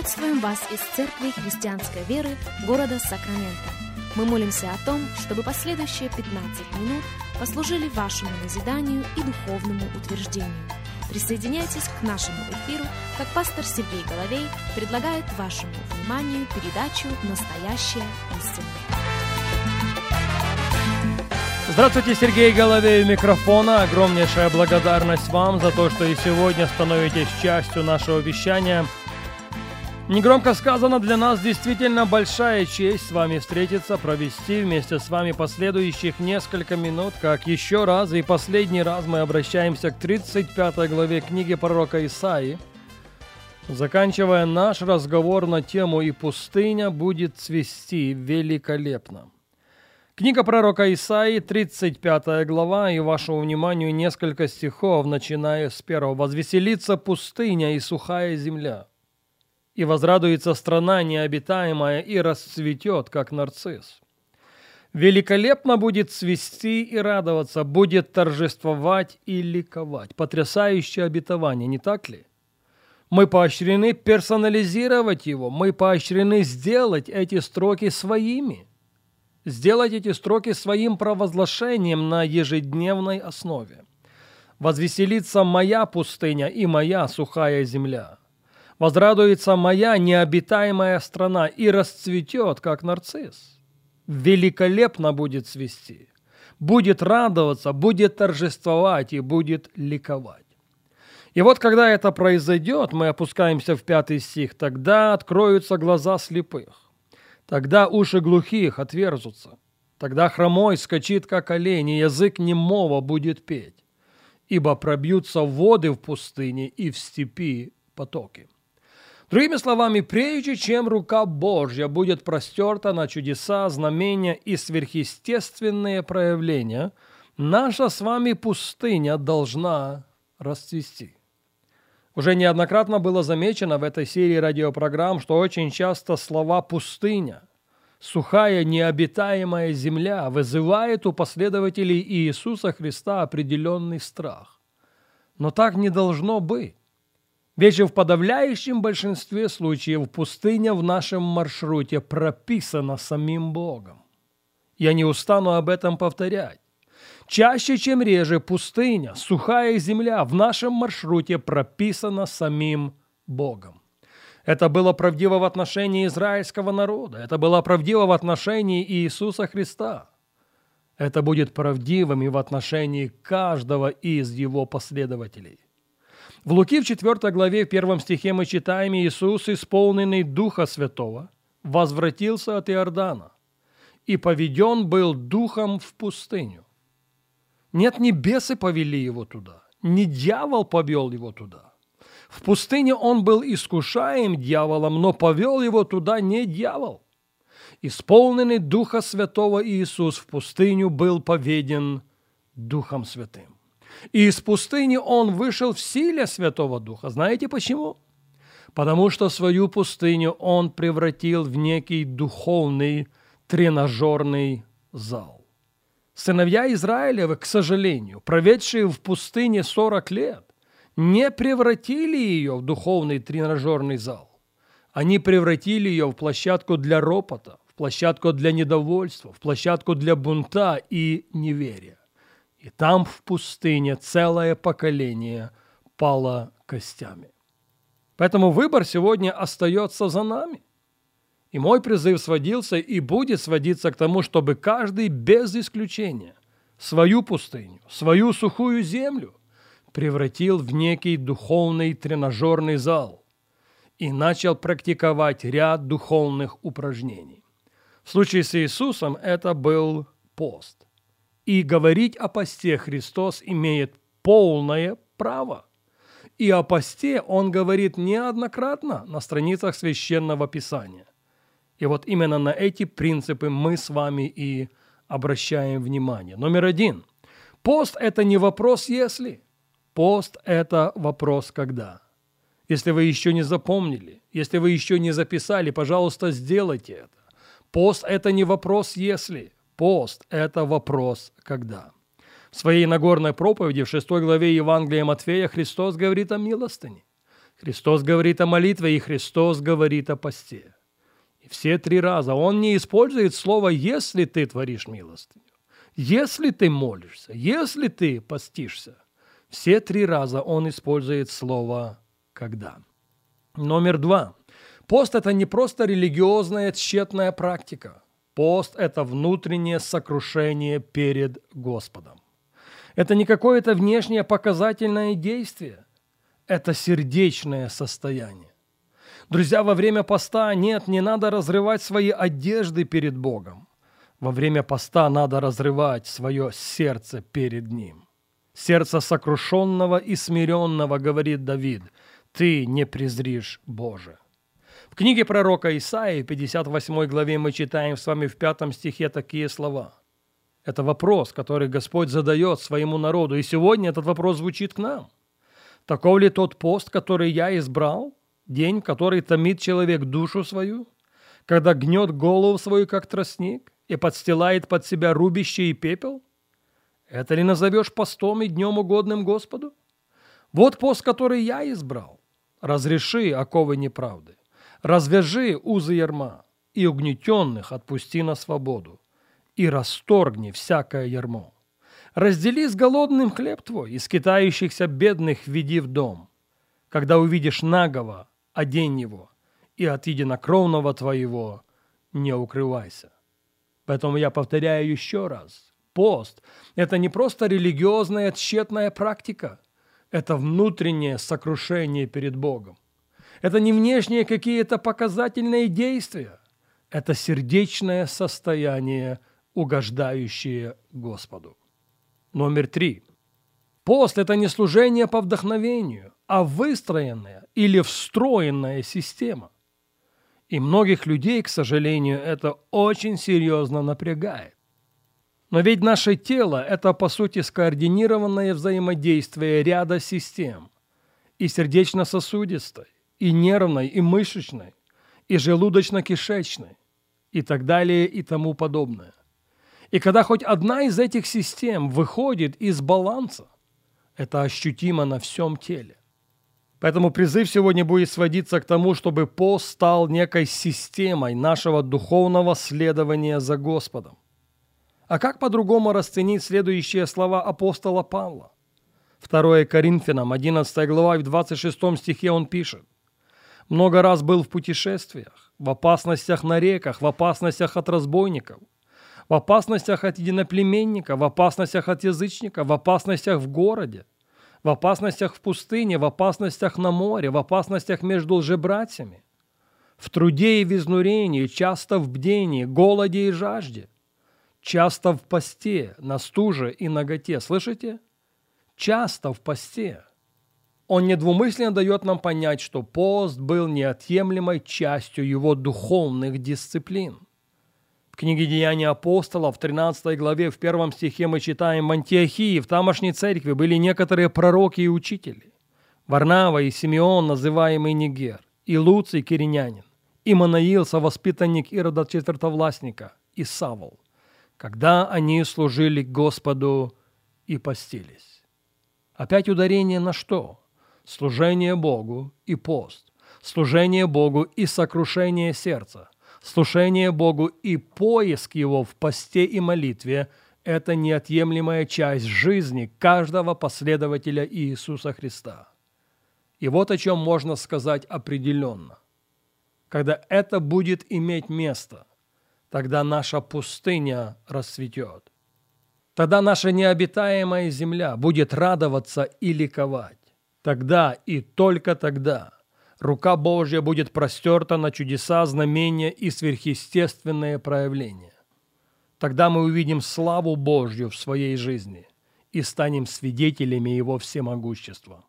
Приветствуем вас из Церкви Христианской Веры города Сакраменто. Мы молимся о том, чтобы последующие 15 минут послужили вашему назиданию и духовному утверждению. Присоединяйтесь к нашему эфиру, как пастор Сергей Головей предлагает вашему вниманию передачу «Настоящая истина». Здравствуйте, Сергей Головей у микрофона. Огромнейшая благодарность вам за то, что и сегодня становитесь частью нашего вещания. Негромко сказано, для нас действительно большая честь с вами встретиться, провести вместе с вами последующих несколько минут, как еще раз и последний раз мы обращаемся к 35 главе книги пророка Исаии, заканчивая наш разговор на тему «И пустыня будет цвести великолепно». Книга пророка Исаии, 35 глава, и вашему вниманию несколько стихов, начиная с первого. «Возвеселится пустыня и сухая земля, и возрадуется страна необитаемая, и расцветет, как нарцисс. Великолепно будет цвести и радоваться, будет торжествовать и ликовать». Потрясающее обетование, не так ли? Мы поощрены персонализировать его, мы поощрены сделать эти строки своими – Сделать эти строки своим провозглашением на ежедневной основе. «Возвеселится моя пустыня и моя сухая земля. Возрадуется моя необитаемая страна и расцветет, как нарцисс. Великолепно будет цвести, будет радоваться, будет торжествовать и будет ликовать. И вот когда это произойдет, мы опускаемся в пятый стих, тогда откроются глаза слепых Тогда уши глухих отверзутся. Тогда хромой скачит, как олень, и язык немого будет петь. Ибо пробьются воды в пустыне и в степи потоки. Другими словами, прежде чем рука Божья будет простерта на чудеса, знамения и сверхъестественные проявления, наша с вами пустыня должна расцвести. Уже неоднократно было замечено в этой серии радиопрограмм, что очень часто слова «пустыня», «сухая необитаемая земля» вызывает у последователей Иисуса Христа определенный страх. Но так не должно быть. Ведь в подавляющем большинстве случаев пустыня в нашем маршруте прописана самим Богом. Я не устану об этом повторять. Чаще, чем реже, пустыня, сухая земля в нашем маршруте прописана самим Богом. Это было правдиво в отношении израильского народа. Это было правдиво в отношении Иисуса Христа. Это будет правдивым и в отношении каждого из его последователей. В Луки в 4 главе в 1 стихе мы читаем «Иисус, исполненный Духа Святого, возвратился от Иордана и поведен был Духом в пустыню, нет, не бесы повели его туда, не дьявол повел его туда. В пустыне он был искушаем дьяволом, но повел его туда не дьявол. Исполненный Духа Святого Иисус в пустыню был поведен Духом Святым. И из пустыни он вышел в силе Святого Духа. Знаете почему? Потому что свою пустыню он превратил в некий духовный тренажерный зал. Сыновья Израилевы, к сожалению, проведшие в пустыне 40 лет, не превратили ее в духовный тренажерный зал. Они превратили ее в площадку для ропота, в площадку для недовольства, в площадку для бунта и неверия. И там в пустыне целое поколение пало костями. Поэтому выбор сегодня остается за нами. И мой призыв сводился и будет сводиться к тому, чтобы каждый без исключения свою пустыню, свою сухую землю превратил в некий духовный тренажерный зал и начал практиковать ряд духовных упражнений. В случае с Иисусом это был пост. И говорить о посте Христос имеет полное право. И о посте он говорит неоднократно на страницах Священного Писания. И вот именно на эти принципы мы с вами и обращаем внимание. Номер один. Пост – это не вопрос «если». Пост – это вопрос «когда». Если вы еще не запомнили, если вы еще не записали, пожалуйста, сделайте это. Пост – это не вопрос «если». Пост – это вопрос «когда». В своей Нагорной проповеди в 6 главе Евангелия Матфея Христос говорит о милостыне. Христос говорит о молитве, и Христос говорит о посте. И все три раза Он не использует слово «если ты творишь милостыню», «если ты молишься», «если ты постишься». Все три раза Он использует слово «когда». Номер два. Пост – это не просто религиозная тщетная практика. Пост – это внутреннее сокрушение перед Господом. Это не какое-то внешнее показательное действие. Это сердечное состояние. Друзья, во время поста нет, не надо разрывать свои одежды перед Богом. Во время поста надо разрывать свое сердце перед Ним. Сердце сокрушенного и смиренного, говорит Давид, ты не презришь Боже. Книге пророка Исаии, 58 главе, мы читаем с вами в пятом стихе такие слова. Это вопрос, который Господь задает своему народу, и сегодня этот вопрос звучит к нам. Таков ли тот пост, который я избрал, день, который томит человек душу свою, когда гнет голову свою, как тростник, и подстилает под себя рубище и пепел? Это ли назовешь постом и днем угодным Господу? Вот пост, который я избрал. Разреши оковы неправды. Развяжи узы ярма, и угнетенных отпусти на свободу, и расторгни всякое ярмо. Раздели с голодным хлеб твой, и скитающихся бедных веди в дом. Когда увидишь нагого, одень его, и от единокровного твоего не укрывайся. Поэтому я повторяю еще раз. Пост – это не просто религиозная тщетная практика, это внутреннее сокрушение перед Богом. Это не внешние какие-то показательные действия. Это сердечное состояние, угождающее Господу. Номер три. Пост – это не служение по вдохновению, а выстроенная или встроенная система. И многих людей, к сожалению, это очень серьезно напрягает. Но ведь наше тело – это, по сути, скоординированное взаимодействие ряда систем. И сердечно-сосудистой, и нервной, и мышечной, и желудочно-кишечной, и так далее, и тому подобное. И когда хоть одна из этих систем выходит из баланса, это ощутимо на всем теле. Поэтому призыв сегодня будет сводиться к тому, чтобы пост стал некой системой нашего духовного следования за Господом. А как по-другому расценить следующие слова апостола Павла? 2 Коринфянам, 11 глава, в 26 стихе он пишет. Много раз был в путешествиях, в опасностях на реках, в опасностях от разбойников, в опасностях от единоплеменника, в опасностях от язычника, в опасностях в городе, в опасностях в пустыне, в опасностях на море, в опасностях между лжебратьями, в труде и в изнурении, часто в бдении, голоде и жажде, часто в посте, на стуже и наготе. Слышите? Часто в посте. Он недвумысленно дает нам понять, что пост был неотъемлемой частью его духовных дисциплин. В книге «Деяния апостолов» в 13 главе в первом стихе мы читаем «В Антиохии, в тамошней церкви, были некоторые пророки и учители. Варнава и Симеон, называемый Нигер, и Луций, киринянин, и Манаил, совоспитанник Ирода Четвертовластника, и Савол, когда они служили Господу и постились». Опять ударение на что? Служение Богу и пост, служение Богу и сокрушение сердца, служение Богу и поиск Его в посте и молитве – это неотъемлемая часть жизни каждого последователя Иисуса Христа. И вот о чем можно сказать определенно. Когда это будет иметь место, тогда наша пустыня расцветет. Тогда наша необитаемая земля будет радоваться и ликовать. Тогда и только тогда рука Божья будет простерта на чудеса, знамения и сверхъестественные проявления. Тогда мы увидим славу Божью в своей жизни и станем свидетелями Его всемогущества.